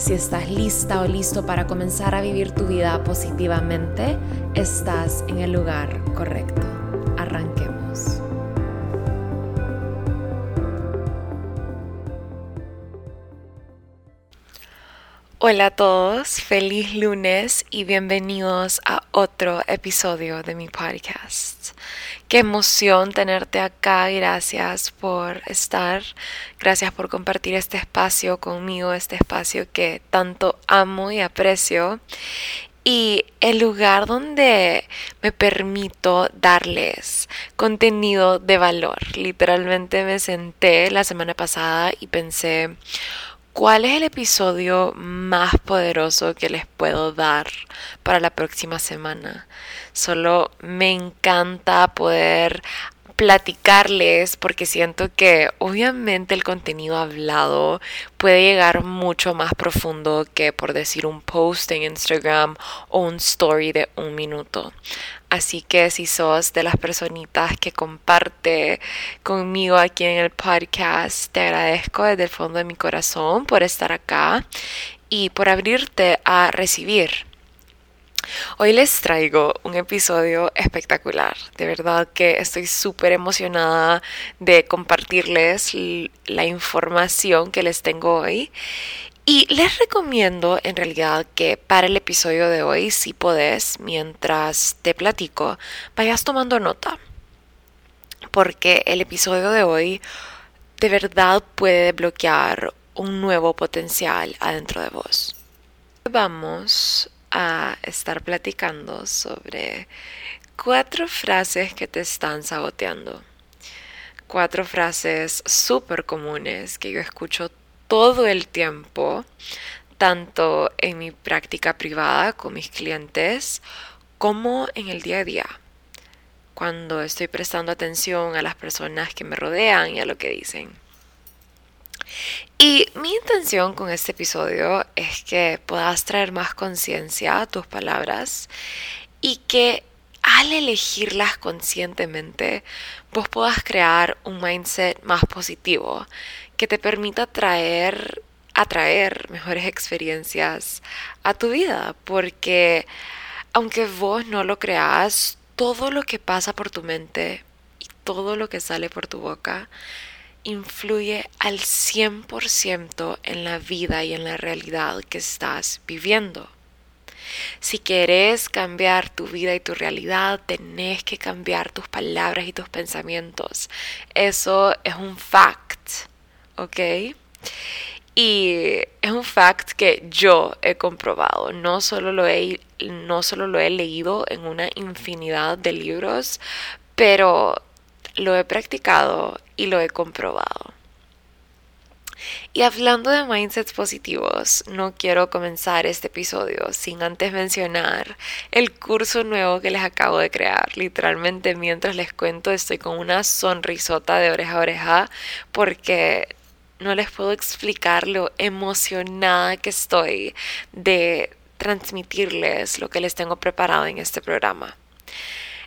Si estás lista o listo para comenzar a vivir tu vida positivamente, estás en el lugar correcto. Arranquemos. Hola a todos, feliz lunes y bienvenidos a otro episodio de mi podcast. Qué emoción tenerte acá, gracias por estar, gracias por compartir este espacio conmigo, este espacio que tanto amo y aprecio. Y el lugar donde me permito darles contenido de valor. Literalmente me senté la semana pasada y pensé, ¿Cuál es el episodio más poderoso que les puedo dar para la próxima semana? Solo me encanta poder platicarles porque siento que obviamente el contenido hablado puede llegar mucho más profundo que por decir un post en Instagram o un story de un minuto. Así que si sos de las personitas que comparte conmigo aquí en el podcast, te agradezco desde el fondo de mi corazón por estar acá y por abrirte a recibir Hoy les traigo un episodio espectacular. De verdad que estoy súper emocionada de compartirles la información que les tengo hoy. Y les recomiendo en realidad que para el episodio de hoy, si podés, mientras te platico, vayas tomando nota. Porque el episodio de hoy de verdad puede bloquear un nuevo potencial adentro de vos. Vamos a estar platicando sobre cuatro frases que te están saboteando. Cuatro frases súper comunes que yo escucho todo el tiempo, tanto en mi práctica privada con mis clientes como en el día a día, cuando estoy prestando atención a las personas que me rodean y a lo que dicen. Y mi intención con este episodio es que puedas traer más conciencia a tus palabras y que al elegirlas conscientemente vos puedas crear un mindset más positivo que te permita traer atraer mejores experiencias a tu vida. Porque aunque vos no lo creas todo lo que pasa por tu mente y todo lo que sale por tu boca influye al 100% en la vida y en la realidad que estás viviendo. Si quieres cambiar tu vida y tu realidad, tenés que cambiar tus palabras y tus pensamientos. Eso es un fact, ¿ok? Y es un fact que yo he comprobado. No solo lo he, no solo lo he leído en una infinidad de libros, pero lo he practicado y lo he comprobado. Y hablando de mindsets positivos, no quiero comenzar este episodio sin antes mencionar el curso nuevo que les acabo de crear. Literalmente mientras les cuento estoy con una sonrisota de oreja a oreja porque no les puedo explicar lo emocionada que estoy de transmitirles lo que les tengo preparado en este programa.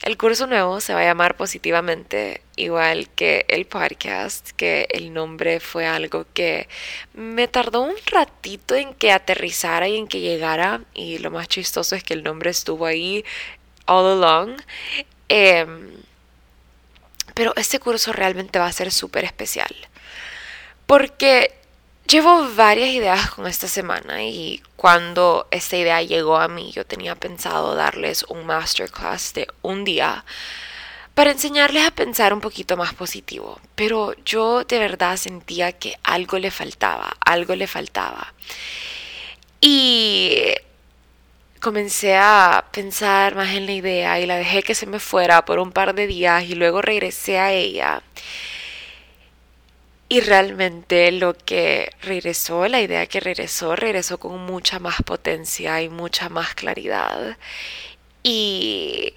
El curso nuevo se va a llamar positivamente, igual que el podcast, que el nombre fue algo que me tardó un ratito en que aterrizara y en que llegara, y lo más chistoso es que el nombre estuvo ahí all along. Em, pero este curso realmente va a ser súper especial, porque Llevo varias ideas con esta semana y cuando esta idea llegó a mí yo tenía pensado darles un masterclass de un día para enseñarles a pensar un poquito más positivo, pero yo de verdad sentía que algo le faltaba, algo le faltaba. Y comencé a pensar más en la idea y la dejé que se me fuera por un par de días y luego regresé a ella Y realmente lo que regresó, la idea que regresó, regresó con mucha más potencia y mucha más claridad. Y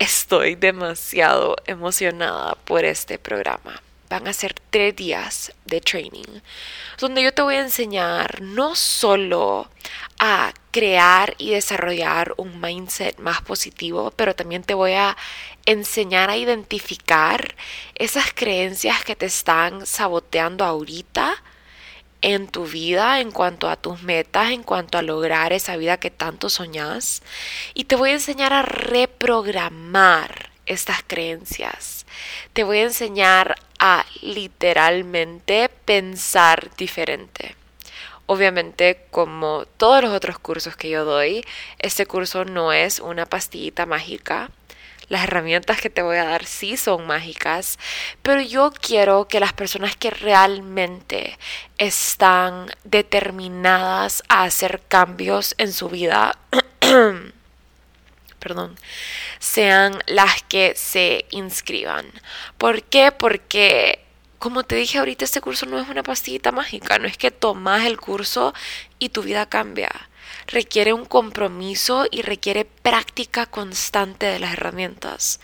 estoy demasiado emocionada por este programa. Van a ser tres días de training donde yo te voy a enseñar no solo a crear y desarrollar un mindset más positivo, pero también te voy a enseñar a identificar esas creencias que te están saboteando ahorita en tu vida en cuanto a tus metas, en cuanto a lograr esa vida que tanto soñas. Y te voy a enseñar a reprogramar estas creencias. Te voy a enseñar a literalmente pensar diferente. Obviamente, como todos los otros cursos que yo doy, este curso no es una pastillita mágica. Las herramientas que te voy a dar sí son mágicas, pero yo quiero que las personas que realmente están determinadas a hacer cambios en su vida, perdón, sean las que se inscriban. ¿Por qué? Porque como te dije ahorita, este curso no es una pastillita mágica, no es que tomas el curso y tu vida cambia. Requiere un compromiso y requiere práctica constante de las herramientas.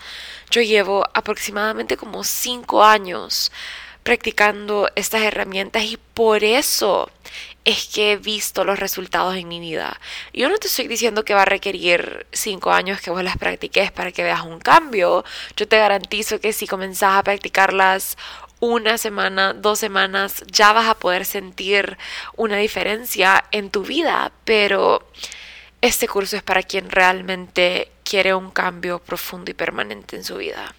Yo llevo aproximadamente como cinco años practicando estas herramientas y por eso es que he visto los resultados en mi vida. Yo no te estoy diciendo que va a requerir cinco años que vos las practiques para que veas un cambio. Yo te garantizo que si comenzás a practicarlas una semana, dos semanas, ya vas a poder sentir una diferencia en tu vida, pero este curso es para quien realmente quiere un cambio profundo y permanente en su vida.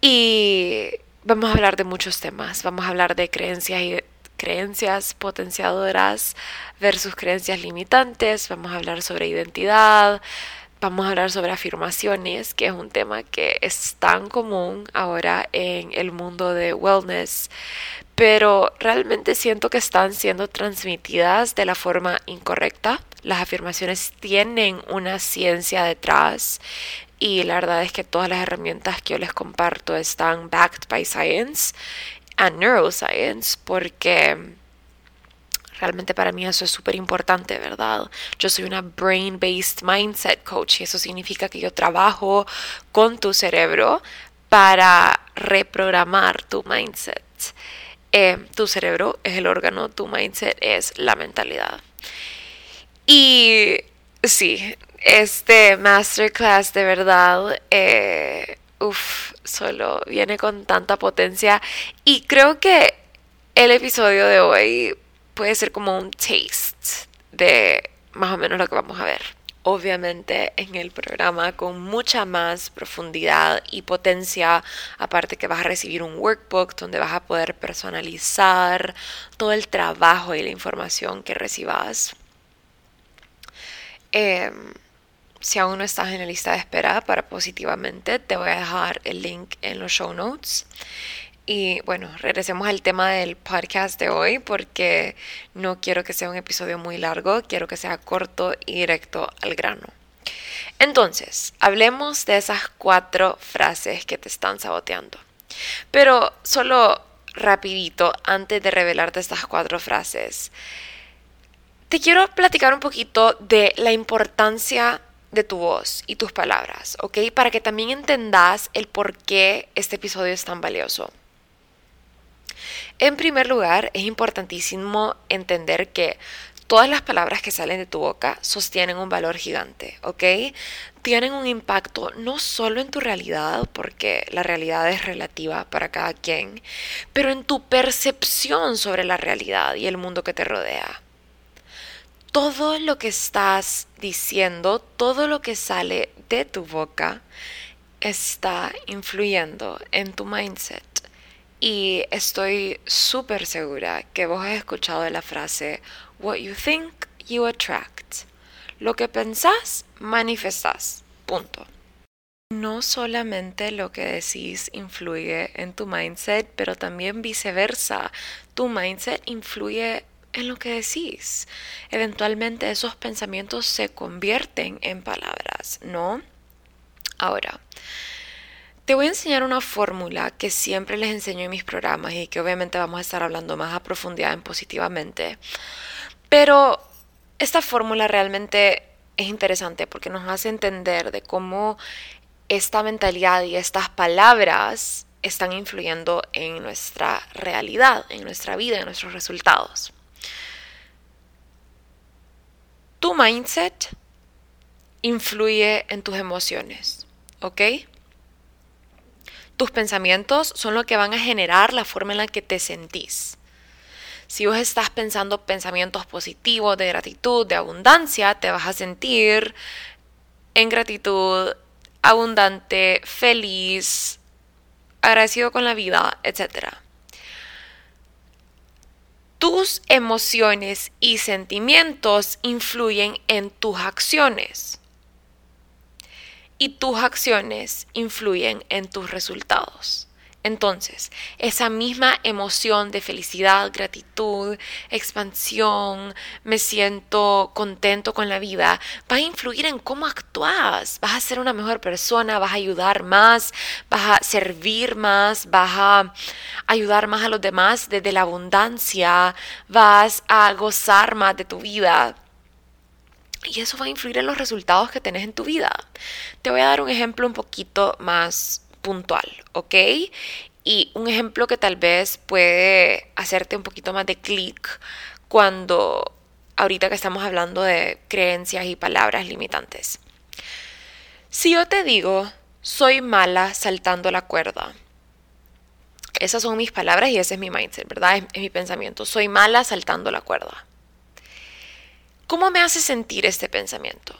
Y vamos a hablar de muchos temas, vamos a hablar de creencias y creencias potenciadoras versus creencias limitantes, vamos a hablar sobre identidad, vamos a hablar sobre afirmaciones, que es un tema que es tan común ahora en el mundo de wellness, pero realmente siento que están siendo transmitidas de la forma incorrecta. Las afirmaciones tienen una ciencia detrás y la verdad es que todas las herramientas que yo les comparto están backed by science and neuroscience porque Realmente para mí eso es súper importante, ¿verdad? Yo soy una brain-based mindset coach y eso significa que yo trabajo con tu cerebro para reprogramar tu mindset. Eh, tu cerebro es el órgano, tu mindset es la mentalidad. Y sí, este masterclass de verdad, eh, uff, solo viene con tanta potencia. Y creo que el episodio de hoy puede ser como un taste de más o menos lo que vamos a ver. Obviamente en el programa con mucha más profundidad y potencia, aparte que vas a recibir un workbook donde vas a poder personalizar todo el trabajo y la información que recibas. Em, si aún no estás en la lista de espera para positivamente, te voy a dejar el link en los show notes. Y bueno, regresemos al tema del podcast de hoy porque no quiero que sea un episodio muy largo, quiero que sea corto y directo al grano. Entonces, hablemos de esas cuatro frases que te están saboteando. Pero solo rapidito, antes de revelarte estas cuatro frases, te quiero platicar un poquito de la importancia de tu voz y tus palabras, ¿ok? Para que también entendas el por qué este episodio es tan valioso. En primer lugar, es importantísimo entender que todas las palabras que salen de tu boca sostienen un valor gigante, ¿ok? Tienen un impacto no solo en tu realidad, porque la realidad es relativa para cada quien, pero en tu percepción sobre la realidad y el mundo que te rodea. Todo lo que estás diciendo, todo lo que sale de tu boca, está influyendo en tu mindset. Y estoy súper segura que vos has escuchado la frase What you think, you attract. Lo que pensás, manifestás. Punto. No solamente lo que decís influye en tu mindset, pero también viceversa. Tu mindset influye en lo que decís. Eventualmente esos pensamientos se convierten en palabras, ¿no? Ahora, Te voy a enseñar una fórmula que siempre les enseño en mis programas y que obviamente vamos a estar hablando más a profundidad en positivamente. Pero esta fórmula realmente es interesante porque nos hace entender de cómo esta mentalidad y estas palabras están influyendo en nuestra realidad, en nuestra vida, en nuestros resultados. Tu mindset influye en tus emociones, ¿ok? Tus pensamientos son lo que van a generar la forma en la que te sentís. Si vos estás pensando pensamientos positivos, de gratitud, de abundancia, te vas a sentir en gratitud, abundante, feliz, agradecido con la vida, etc. Tus emociones y sentimientos influyen en tus acciones y tus acciones influyen en tus resultados. Entonces, esa misma emoción de felicidad, gratitud, expansión, me siento contento con la vida, va a influir en cómo actúas. Vas a ser una mejor persona, vas a ayudar más, vas a servir más, vas a ayudar más a los demás desde la abundancia, vas a gozar más de tu vida. Y eso va a influir en los resultados que tenés en tu vida. Te voy a dar un ejemplo un poquito más puntual, ¿ok? Y un ejemplo que tal vez puede hacerte un poquito más de clic cuando ahorita que estamos hablando de creencias y palabras limitantes. Si yo te digo, soy mala saltando la cuerda, esas son mis palabras y ese es mi mindset, ¿verdad? Es, mi pensamiento. Soy mala saltando la cuerda. ¿Cómo me hace sentir este pensamiento?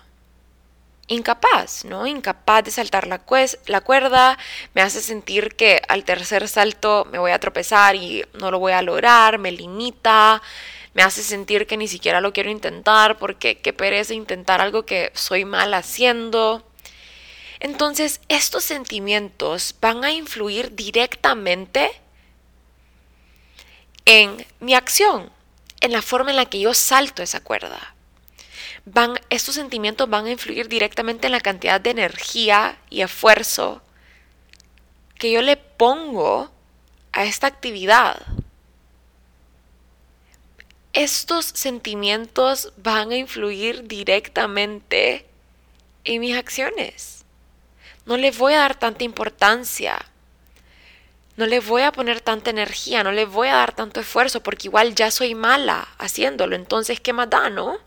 incapaz, ¿no? Incapaz de saltar la, cuerda, me hace sentir que al tercer salto me voy a tropezar y no lo voy a lograr, me limita, me hace sentir que ni siquiera lo quiero intentar porque qué pereza intentar algo que soy mal haciendo. Entonces, estos sentimientos van a influir directamente en mi acción, en la forma en la que yo salto esa cuerda van, estos sentimientos van a influir directamente en la cantidad de energía y esfuerzo que yo le pongo a esta actividad. Estos sentimientos van a influir directamente en mis acciones. No les voy a dar tanta importancia. No le voy a poner tanta energía, no le voy a dar tanto esfuerzo porque igual ya soy mala haciéndolo. Entonces, ¿qué más da, no?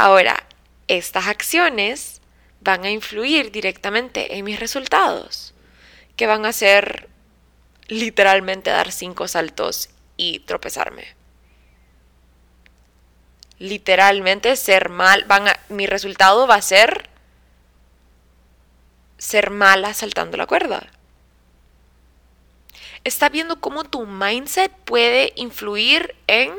Ahora, estas acciones van a influir directamente en mis resultados, que van a ser literalmente dar cinco saltos y tropezarme. Literalmente ser mal, mi resultado va a ser ser mala saltando la cuerda. Está viendo cómo tu mindset puede influir en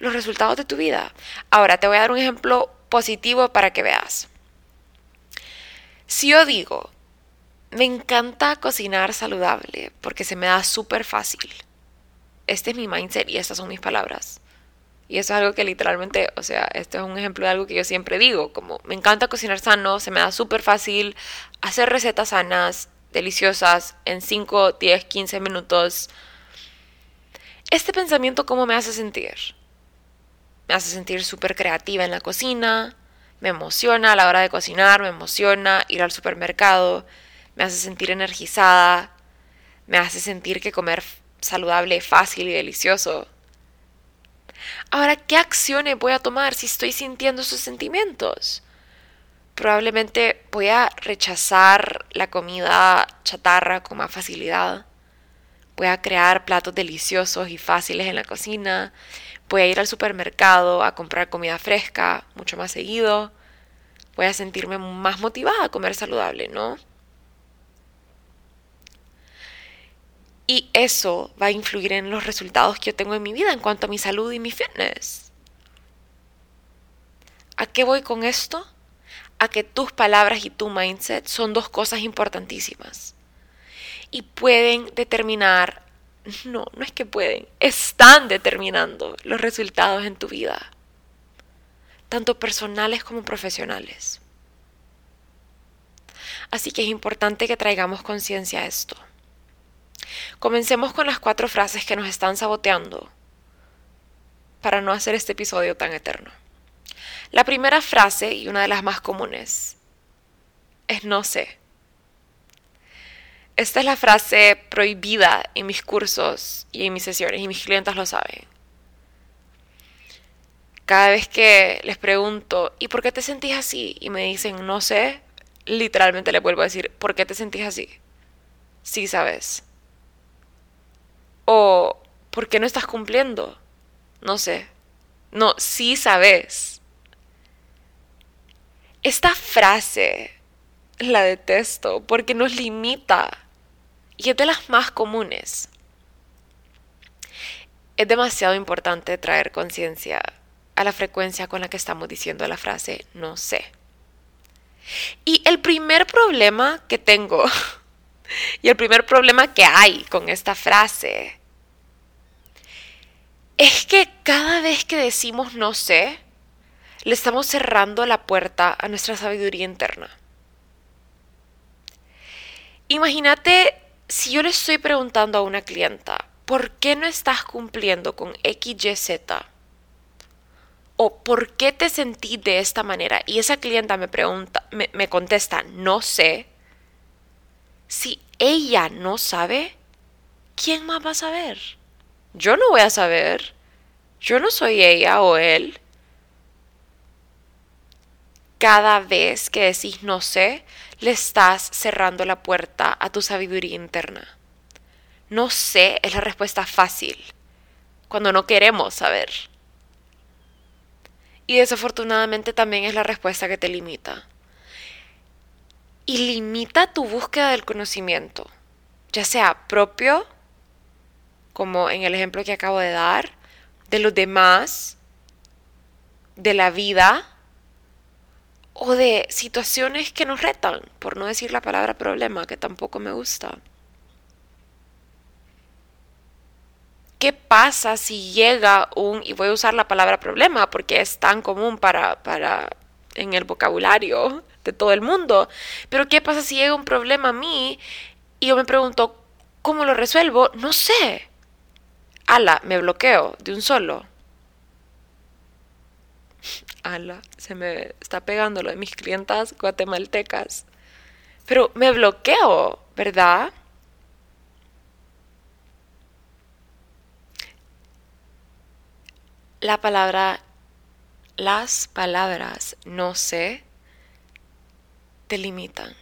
los resultados de tu vida. Ahora te voy a dar un ejemplo positivo para que veas. Si yo digo, me encanta cocinar saludable porque se me da súper fácil. Este es mi mindset y estas son mis palabras. Y eso es algo que literalmente, o sea, este es un ejemplo de algo que yo siempre digo, como me encanta cocinar sano, se me da súper fácil hacer recetas sanas, deliciosas, en 5, 10, 15 minutos. Este pensamiento, ¿cómo me hace sentir? Me hace sentir súper creativa en la cocina, me emociona a la hora de cocinar, me emociona ir al supermercado, me hace sentir energizada, me hace sentir que comer saludable fácil y delicioso. Ahora, ¿qué acciones voy a tomar si estoy sintiendo esos sentimientos? Probablemente voy a rechazar la comida chatarra con más facilidad. Voy a crear platos deliciosos y fáciles en la cocina Voy a ir al supermercado a comprar comida fresca mucho más seguido. Voy a sentirme más motivada a comer saludable, ¿no? Y eso va a influir en los resultados que yo tengo en mi vida en cuanto a mi salud y mi fitness. ¿A qué voy con esto? A que tus palabras y tu mindset son dos cosas importantísimas y pueden determinar no, no es que pueden, están determinando los resultados en tu vida, tanto personales como profesionales. Así que es importante que traigamos conciencia a esto. Comencemos con las cuatro frases que nos están saboteando para no hacer este episodio tan eterno. La primera frase, y una de las más comunes, es no sé. Esta es la frase prohibida en mis cursos y en mis sesiones, y mis clientes lo saben. Cada vez que les pregunto, ¿y por qué te sentís así? Y me dicen, no sé, literalmente les vuelvo a decir, ¿por qué te sentís así? Sí sabes. O, ¿por qué no estás cumpliendo? No sé. No, sí sabes. Esta frase la detesto porque nos limita y es de las más comunes. Es demasiado importante traer conciencia a la frecuencia con la que estamos diciendo la frase no sé. Y el primer problema que tengo, y el primer problema que hay con esta frase, es que cada vez que decimos no sé, le estamos cerrando la puerta a nuestra sabiduría interna. Imagínate si yo le estoy preguntando a una clienta, ¿por qué no estás cumpliendo con XYZ? ¿O por qué te sentí de esta manera? Y esa clienta me pregunta, me, me contesta, no sé. Si ella no sabe, ¿quién más va a saber? Yo no voy a saber. Yo no soy ella o él. Cada vez que decís no sé, le estás cerrando la puerta a tu sabiduría interna. No sé es la respuesta fácil, cuando no queremos saber. Y desafortunadamente también es la respuesta que te limita. Y limita tu búsqueda del conocimiento, ya sea propio como en el ejemplo que acabo de dar, de los demás, de la vida o de situaciones que nos retan, por no decir la palabra problema, que tampoco me gusta. ¿Qué pasa si llega un, y voy a usar la palabra problema porque es tan común para, para en el vocabulario de todo el mundo, pero qué pasa si llega un problema a mí y yo me pregunto, ¿cómo lo resuelvo? No sé ala, me bloqueo de un solo. Ala, se me está pegando lo de mis clientas guatemaltecas. Pero me bloqueo, ¿verdad? La palabra, las palabras no sé, te limitan.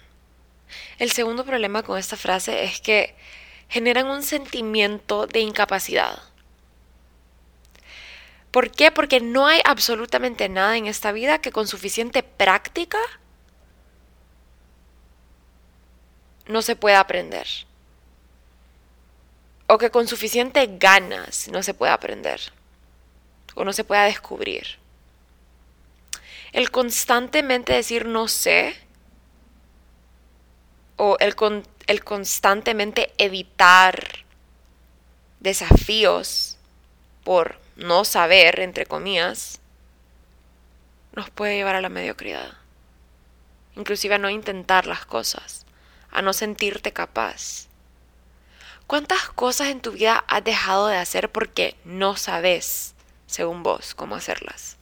El segundo problema con esta frase es que generan un sentimiento de incapacidad. ¿Por qué? Porque no hay absolutamente nada en esta vida que con suficiente práctica no se pueda aprender. O que con suficiente ganas no se pueda aprender. O no se pueda descubrir. El constantemente decir no sé. O el, el constantemente evitar desafíos por no saber, entre comillas, nos puede llevar a la mediocridad. Inclusive a no intentar las cosas, a no sentirte capaz. ¿Cuántas cosas en tu vida has dejado de hacer porque no sabes, según vos, cómo hacerlas?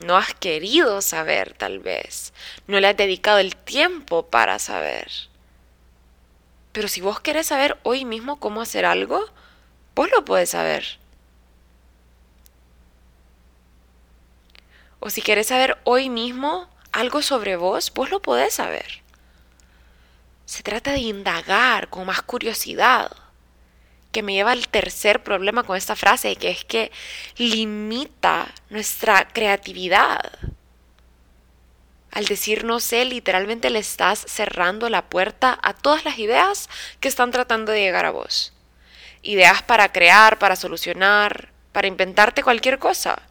No has querido saber tal vez. No le has dedicado el tiempo para saber. Pero si vos querés saber hoy mismo cómo hacer algo, vos lo podés saber. O si querés saber hoy mismo algo sobre vos, vos lo podés saber. Se trata de indagar con más curiosidad que me lleva al tercer problema con esta frase, que es que limita nuestra creatividad. Al decir no sé, literalmente le estás cerrando la puerta a todas las ideas que están tratando de llegar a vos. Ideas para crear, para solucionar, para inventarte cualquier cosa.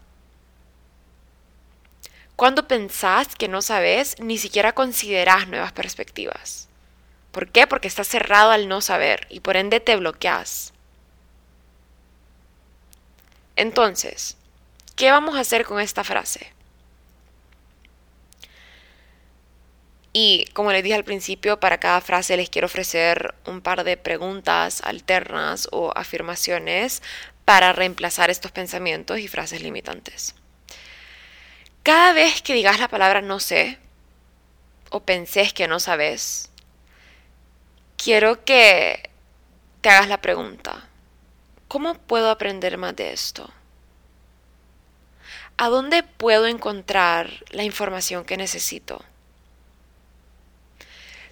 Cuando pensás que no sabes, ni siquiera considerás nuevas perspectivas. ¿Por qué? Porque estás cerrado al no saber y por ende te bloqueas. Entonces, ¿qué vamos a hacer con esta frase? Y como les dije al principio, para cada frase les quiero ofrecer un par de preguntas alternas o afirmaciones para reemplazar estos pensamientos y frases limitantes. Cada vez que digas la palabra no sé o pensés que no sabes, quiero que te hagas la pregunta, ¿cómo puedo aprender más de esto? ¿A dónde puedo encontrar la información que necesito?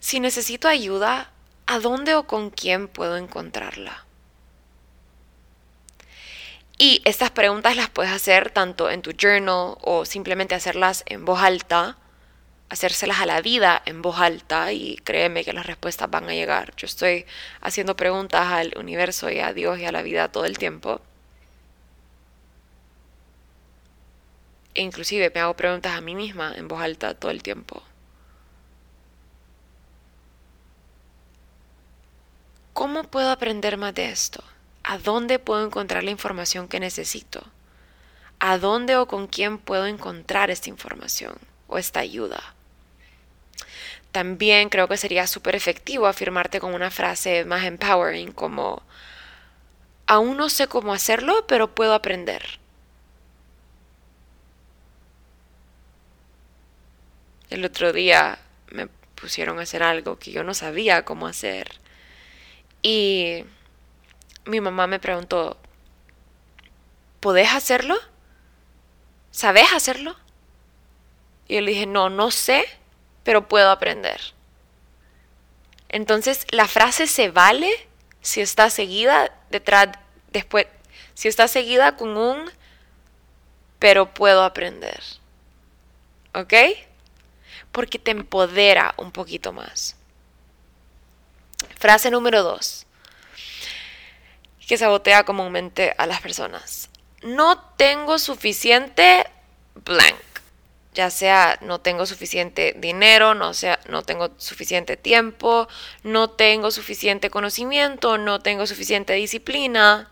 Si necesito ayuda, ¿a dónde o con quién puedo encontrarla? Y estas preguntas las puedes hacer tanto en tu journal o simplemente hacerlas en voz alta, hacérselas a la vida en voz alta y créeme que las respuestas van a llegar. Yo estoy haciendo preguntas al universo y a Dios y a la vida todo el tiempo. E inclusive me hago preguntas a mí misma en voz alta todo el tiempo. ¿Cómo puedo aprender más de esto? ¿A dónde puedo encontrar la información que necesito? ¿A dónde o con quién puedo encontrar esta información o esta ayuda? También creo que sería súper efectivo afirmarte con una frase más empowering como, aún no sé cómo hacerlo, pero puedo aprender. El otro día me pusieron a hacer algo que yo no sabía cómo hacer y mi mamá me preguntó, ¿podés hacerlo? ¿Sabes hacerlo? Y yo le dije, no, no sé, pero puedo aprender. Entonces, la frase se vale si está seguida detrás, después, si está seguida con un, pero puedo aprender. ¿Ok? Porque te empodera un poquito más. Frase número dos, que sabotea comúnmente a las personas. No tengo suficiente blank. Ya sea no tengo suficiente dinero, no, sea, no tengo suficiente tiempo, no tengo suficiente conocimiento, no tengo suficiente disciplina.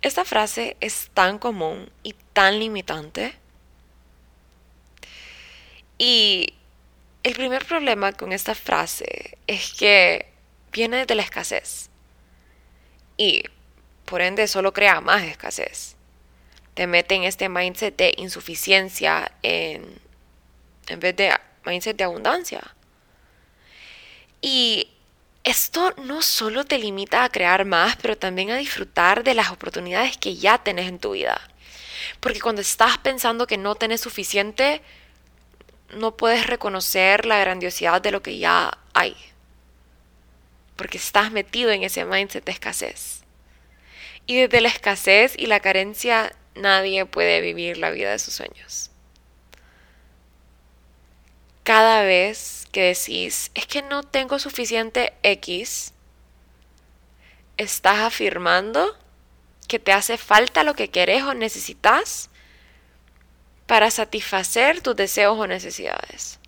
Esta frase es tan común y tan limitante. Y el primer problema con esta frase es que viene de la escasez. Y por ende solo crea más escasez. Te mete en este mindset de insuficiencia en, en vez de mindset de abundancia. Y esto no solo te limita a crear más, pero también a disfrutar de las oportunidades que ya tenés en tu vida. Porque cuando estás pensando que no tenés suficiente, no puedes reconocer la grandiosidad de lo que ya hay. Porque estás metido en ese mindset de escasez. Y desde la escasez y la carencia nadie puede vivir la vida de sus sueños. Cada vez que decís, es que no tengo suficiente X, estás afirmando que te hace falta lo que querés o necesitas para satisfacer tus deseos o necesidades.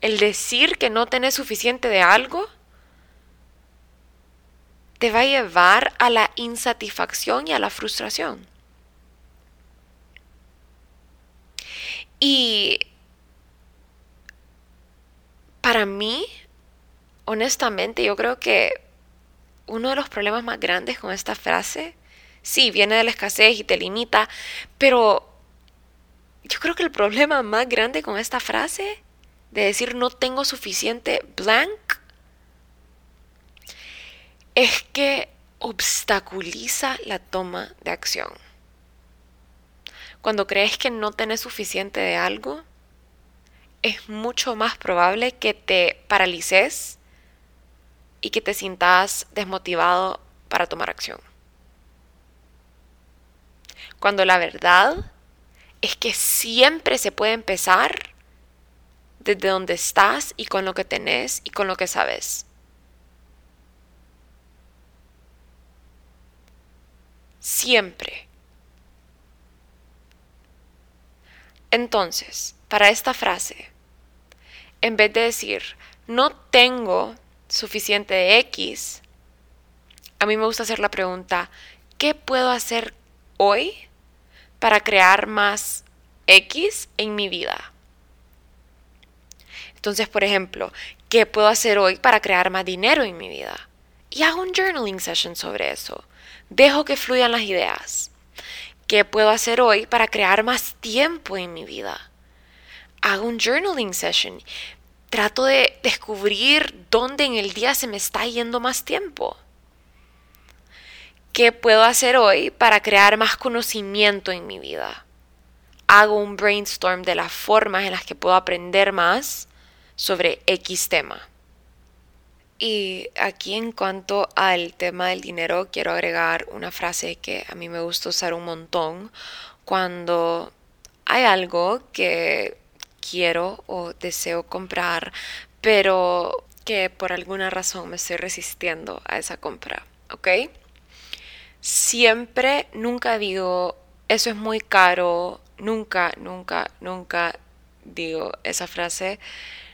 El decir que no tenés suficiente de algo te va a llevar a la insatisfacción y a la frustración. Y para mí, honestamente, yo creo que uno de los problemas más grandes con esta frase sí, viene de la escasez y te limita, pero yo creo que el problema más grande con esta frase de decir no tengo suficiente blank es que obstaculiza la toma de acción. Cuando crees que no tenés suficiente de algo, es mucho más probable que te paralices y que te sientas desmotivado para tomar acción. Cuando la verdad es que siempre se puede empezar desde donde estás y con lo que tenés y con lo que sabes. Siempre. Entonces, para esta frase, en vez de decir, no tengo suficiente de X, a mí me gusta hacer la pregunta, ¿qué puedo hacer hoy para crear más X en mi vida. Entonces, por ejemplo, ¿qué puedo hacer hoy para crear más dinero en mi vida? Y hago un journaling session sobre eso. Dejo que fluyan las ideas. ¿Qué puedo hacer hoy para crear más tiempo en mi vida? Hago un journaling session. Trato de descubrir dónde en el día se me está yendo más tiempo. ¿Qué puedo hacer hoy para crear más conocimiento en mi vida? Hago un brainstorm de las formas en las que puedo aprender más sobre X tema. Y aquí en cuanto al tema del dinero, quiero agregar una frase que a mí me gusta usar un montón cuando hay algo que quiero o deseo comprar, pero que por alguna razón me estoy resistiendo a esa compra, ¿ok? Siempre, nunca digo, eso es muy caro, nunca, nunca, nunca digo esa frase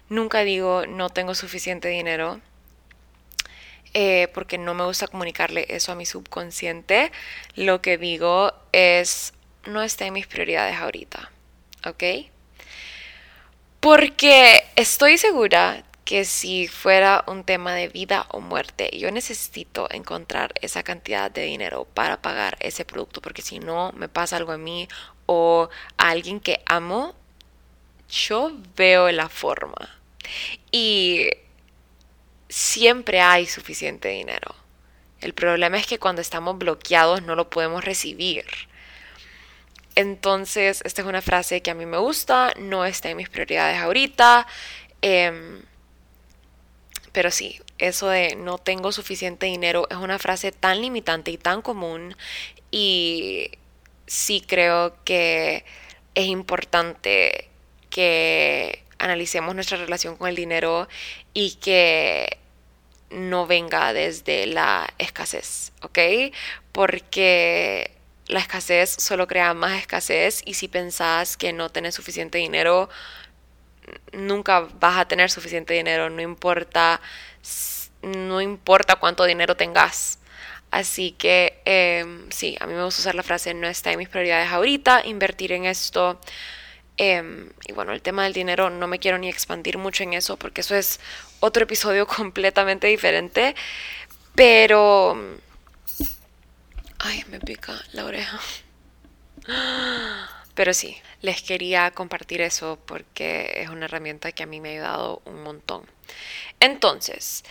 Nunca digo no tengo suficiente dinero. Eh, porque no me gusta comunicarle eso a mi subconsciente. Lo que digo es, no está en mis prioridades ahorita, ¿ok? Porque estoy segura que si fuera un tema de vida o muerte, yo necesito encontrar esa cantidad de dinero para pagar ese producto, porque si no me pasa algo a mí o a alguien que amo, yo veo la forma. Y siempre hay suficiente dinero. El problema es que cuando estamos bloqueados no lo podemos recibir. Entonces, esta es una frase que a mí me gusta, no está en mis prioridades ahorita. Em, pero sí, eso de no tengo suficiente dinero es una frase tan limitante y tan común. Y sí creo que es importante que analicemos nuestra relación con el dinero y que no venga desde la escasez, ¿ok? Porque la escasez solo crea más escasez y si pensás que no tenés suficiente dinero, nunca vas a tener suficiente dinero, no importa, no importa cuánto dinero tengas. Así que em, sí, a mí me gusta usar la frase no está en mis prioridades ahorita, invertir en esto Em, y bueno, el tema del dinero no me quiero ni expandir mucho en eso porque eso es otro episodio completamente diferente. Pero... Ay, me pica la oreja. Pero sí, les quería compartir eso porque es una herramienta que a mí me ha ayudado un montón. Entonces,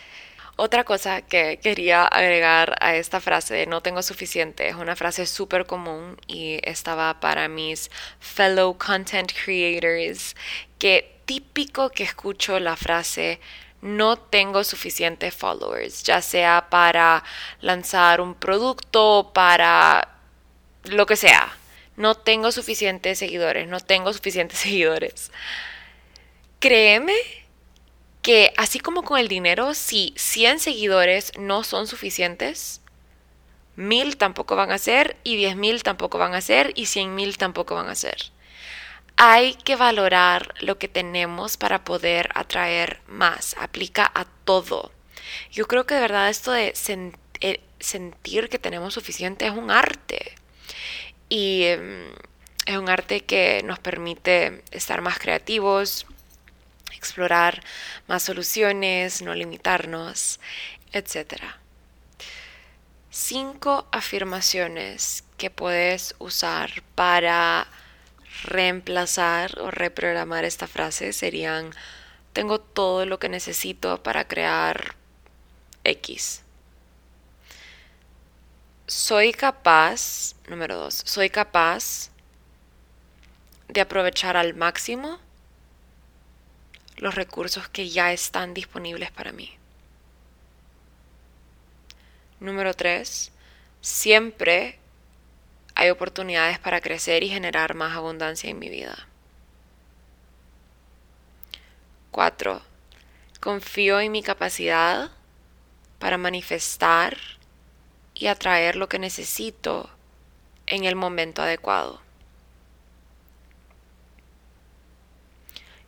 otra cosa que quería agregar a esta frase de no tengo suficiente es una frase súper común y estaba para mis fellow content creators que típico que escucho la frase no tengo suficientes followers, ya sea para lanzar un producto, para lo que sea. No tengo suficientes seguidores, no tengo suficientes seguidores. Créeme que así como con el dinero, si 100 seguidores no son suficientes, 1000 tampoco van a ser y 10.000 tampoco van a ser y 100.000 tampoco van a ser. Hay que valorar lo que tenemos para poder atraer más. Aplica a todo. Yo creo que de verdad esto de eh, sentir que tenemos suficiente es un arte. Y em, es un arte que nos permite estar más creativos, explorar más soluciones, no limitarnos, etc. Cinco afirmaciones que puedes usar para reemplazar o reprogramar esta frase serían tengo todo lo que necesito para crear X. Soy capaz, número dos, soy capaz de aprovechar al máximo los recursos que ya están disponibles para mí. Número 3. Siempre hay oportunidades para crecer y generar más abundancia en mi vida. 4. Confío en mi capacidad para manifestar y atraer lo que necesito en el momento adecuado.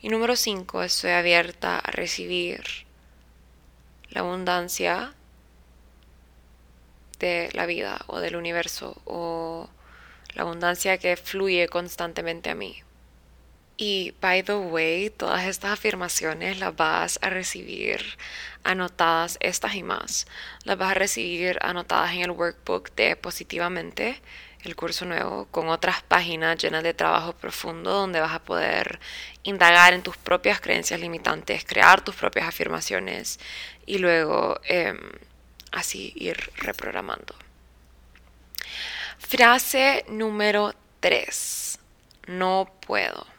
Y número 5, estoy abierta a recibir la abundancia de la vida o del universo o la abundancia que fluye constantemente a mí. Y by the way, todas estas afirmaciones las vas a recibir anotadas, estas y más, las vas a recibir anotadas en el workbook de Positivamente, el curso nuevo, con otras páginas llenas de trabajo profundo donde vas a poder indagar en tus propias creencias limitantes, crear tus propias afirmaciones y luego em, así ir reprogramando. Frase número 3. No puedo.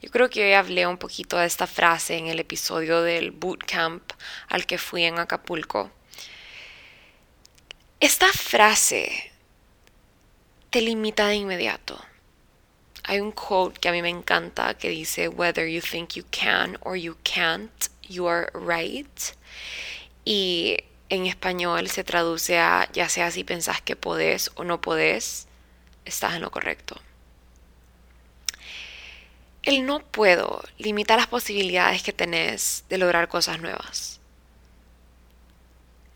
Yo creo que hoy hablé un poquito de esta frase en el episodio del bootcamp al que fui en Acapulco. Esta frase te limita de inmediato. Hay un quote que a mí me encanta que dice, Whether you think you can or you can't, you are right. Y en español se traduce a, ya sea si pensás que podés o no podés, estás en lo correcto. El no puedo limita las posibilidades que tenés de lograr cosas nuevas.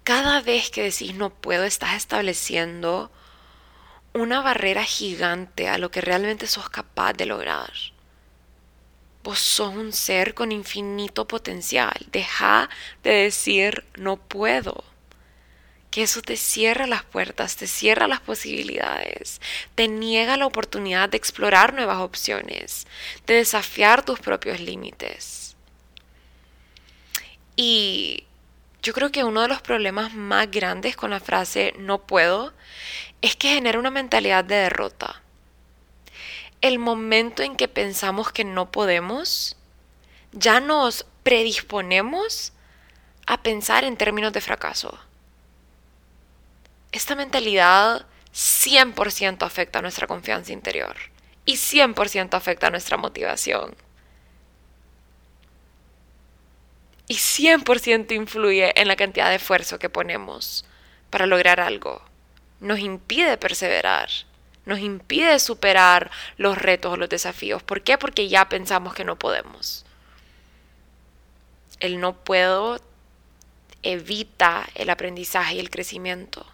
Cada vez que decís no puedo, estás estableciendo una barrera gigante a lo que realmente sos capaz de lograr. Vos sos un ser con infinito potencial. Deja de decir no puedo que eso te cierra las puertas, te cierra las posibilidades, te niega la oportunidad de explorar nuevas opciones, de desafiar tus propios límites. Y yo creo que uno de los problemas más grandes con la frase no puedo es que genera una mentalidad de derrota. El momento en que pensamos que no podemos, ya nos predisponemos a pensar en términos de fracaso esta mentalidad 100% afecta a nuestra confianza interior y 100% afecta a nuestra motivación. Y 100% influye en la cantidad de esfuerzo que ponemos para lograr algo. Nos impide perseverar, nos impide superar los retos o los desafíos. ¿Por qué? Porque ya pensamos que no podemos. El no puedo evita el aprendizaje y el crecimiento.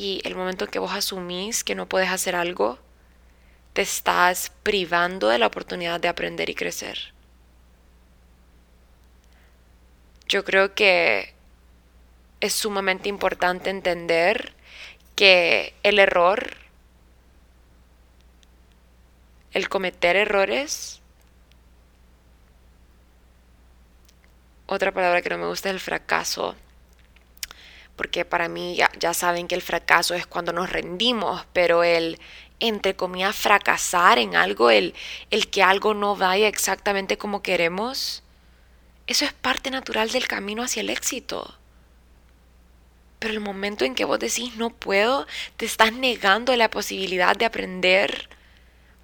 Y el momento en que vos asumís que no puedes hacer algo, te estás privando de la oportunidad de aprender y crecer. Yo creo que es sumamente importante entender que el error, el cometer errores, otra palabra que no me gusta es el fracaso porque para mí ya, saben que el fracaso es cuando nos rendimos, pero el, entre comillas, fracasar en algo, el, el que algo no vaya exactamente como queremos, eso es parte natural del camino hacia el éxito. Pero el momento en que vos decís no puedo, te estás negando la posibilidad de aprender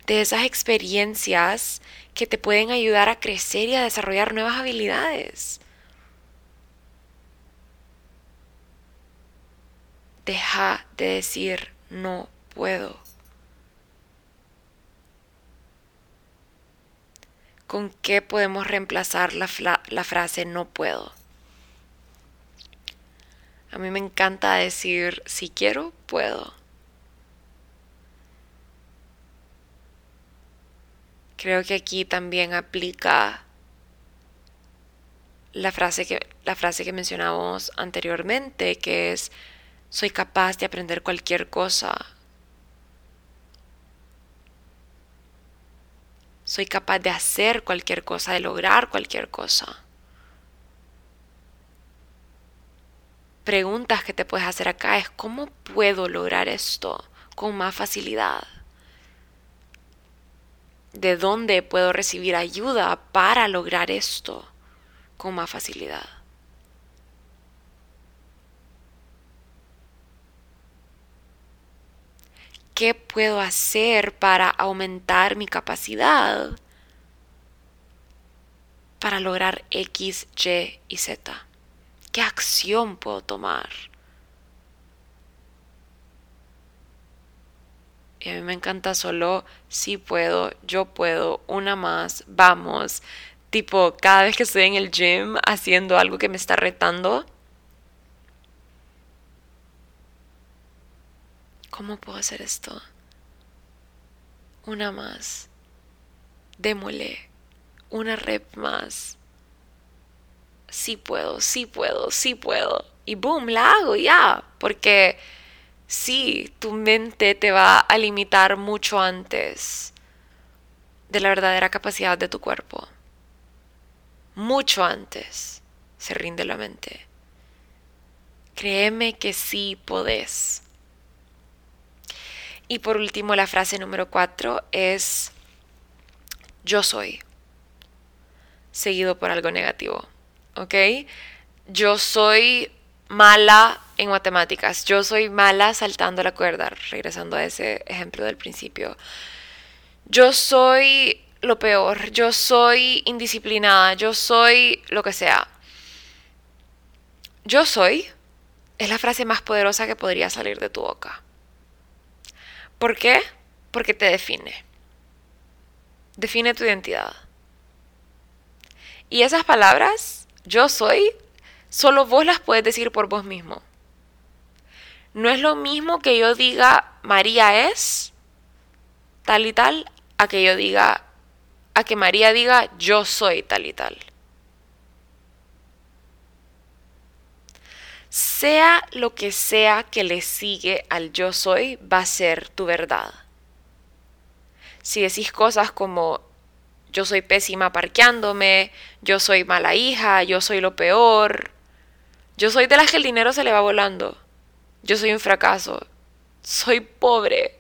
de esas experiencias que te pueden ayudar a crecer y a desarrollar nuevas habilidades. Deja de decir no puedo. ¿Con qué podemos reemplazar la, la frase no puedo? A mí me encanta decir si quiero, puedo. Creo que aquí también aplica la frase que, la frase que mencionamos anteriormente, que es soy capaz de aprender cualquier cosa. Soy capaz de hacer cualquier cosa, de lograr cualquier cosa. Preguntas que te puedes hacer acá es ¿cómo puedo lograr esto con más facilidad? ¿De dónde puedo recibir ayuda para lograr esto con más facilidad? ¿Qué puedo hacer para aumentar mi capacidad para lograr X, Y y Z? ¿Qué acción puedo tomar? Y a mí me encanta solo si puedo, yo puedo, una más, vamos. Tipo, cada vez que estoy en el gym haciendo algo que me está retando, ¿Cómo puedo hacer esto? una más. Démosle una rep más. Sí puedo, sí puedo, sí puedo. Y boom, la hago ya. Porque sí, tu mente te va a limitar mucho antes de la verdadera capacidad de tu cuerpo. Mucho antes se rinde la mente. Créeme que sí podés. Y por último, la frase número cuatro es yo soy, seguido por algo negativo. ¿Ok? Yo soy mala en matemáticas, yo soy mala saltando la cuerda, regresando a ese ejemplo del principio. Yo soy lo peor, yo soy indisciplinada, yo soy lo que sea. Yo soy es la frase más poderosa que podría salir de tu boca. ¿Por qué? Porque te define. Define tu identidad. Y esas palabras, yo soy, solo vos las puedes decir por vos mismo. No es lo mismo que yo diga María es tal y tal a que yo diga a que María diga yo soy tal y tal. Sea lo que sea que le sigue al yo soy, va a ser tu verdad. Si decís cosas como yo soy pésima parqueándome, yo soy mala hija, yo soy lo peor, yo soy de las que el dinero se le va volando, yo soy un fracaso, soy pobre,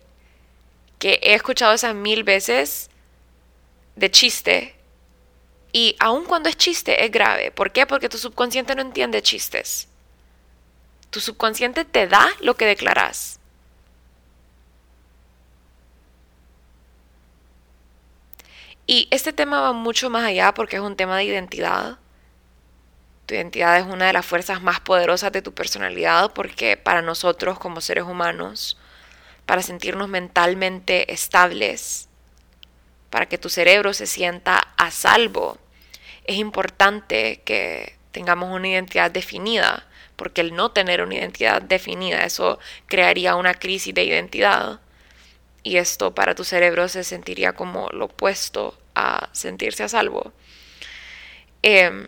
que he escuchado esas mil veces de chiste y aun cuando es chiste es grave. ¿Por qué? Porque tu subconsciente no entiende chistes. Tu subconsciente te da lo que declaras. Y este tema va mucho más allá porque es un tema de identidad. Tu identidad es una de las fuerzas más poderosas de tu personalidad porque para nosotros como seres humanos, para sentirnos mentalmente estables, para que tu cerebro se sienta a salvo, es importante que tengamos una identidad definida, porque el no tener una identidad definida, eso crearía una crisis de identidad. Y esto para tu cerebro se sentiría como lo opuesto a sentirse a salvo. Em,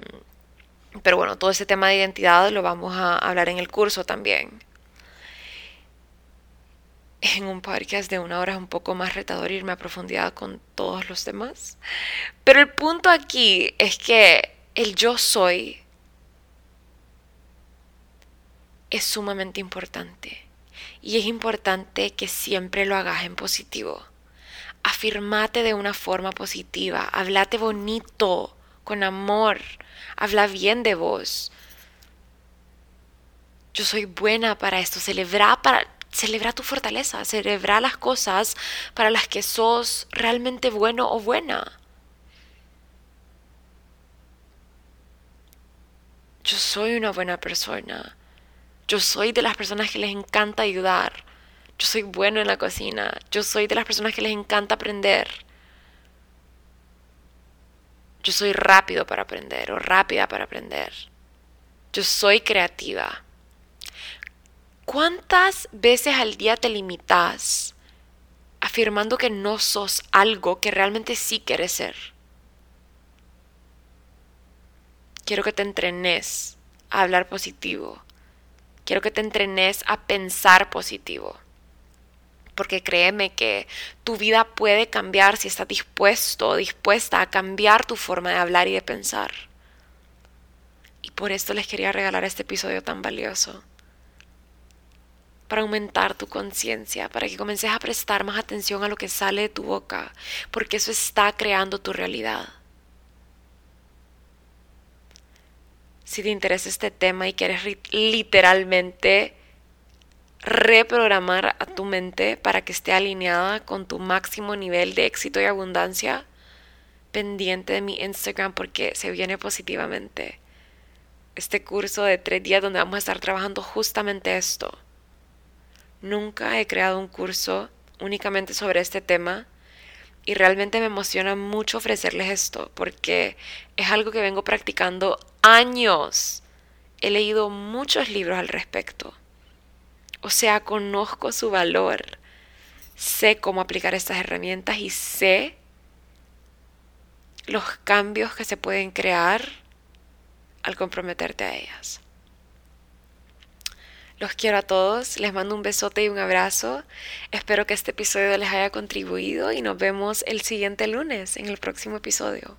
pero bueno, todo ese tema de identidad lo vamos a hablar en el curso también en un podcast de una hora es un poco más retador irme a profundidad con todos los demás. Pero el punto aquí es que el yo soy es sumamente importante. Y es importante que siempre lo hagas en positivo. Afirmate de una forma positiva. Hablate bonito, con amor. Habla bien de vos. Yo soy buena para esto. Celebra para celebra tu fortaleza, celebra las cosas para las que sos realmente bueno o buena. Yo soy una buena persona. Yo soy de las personas que les encanta ayudar. Yo soy bueno en la cocina. Yo soy de las personas que les encanta aprender. Yo soy rápido para aprender o rápida para aprender. Yo soy creativa. ¿Cuántas veces al día te limitas afirmando que no sos algo que realmente sí quieres ser? Quiero que te entrenes a hablar positivo. Quiero que te entrenes a pensar positivo. Porque créeme que tu vida puede cambiar si estás dispuesto o dispuesta a cambiar tu forma de hablar y de pensar. Y por esto les quería regalar este episodio tan valioso para aumentar tu conciencia, para que comiences a prestar más atención a lo que sale de tu boca, porque eso está creando tu realidad. Si te interesa este tema y quieres literalmente reprogramar a tu mente para que esté alineada con tu máximo nivel de éxito y abundancia, pendiente de mi Instagram porque se viene positivamente. Este curso de tres días donde vamos a estar trabajando justamente esto Nunca he creado un curso únicamente sobre este tema y realmente me emociona mucho ofrecerles esto porque es algo que vengo practicando años. He leído muchos libros al respecto. O sea, conozco su valor. sé cómo aplicar estas herramientas y sé los cambios que se pueden crear al comprometerte a ellas. Los quiero a todos, les mando un besote y un abrazo. Espero que este episodio les haya contribuido y nos vemos el siguiente lunes en el próximo episodio.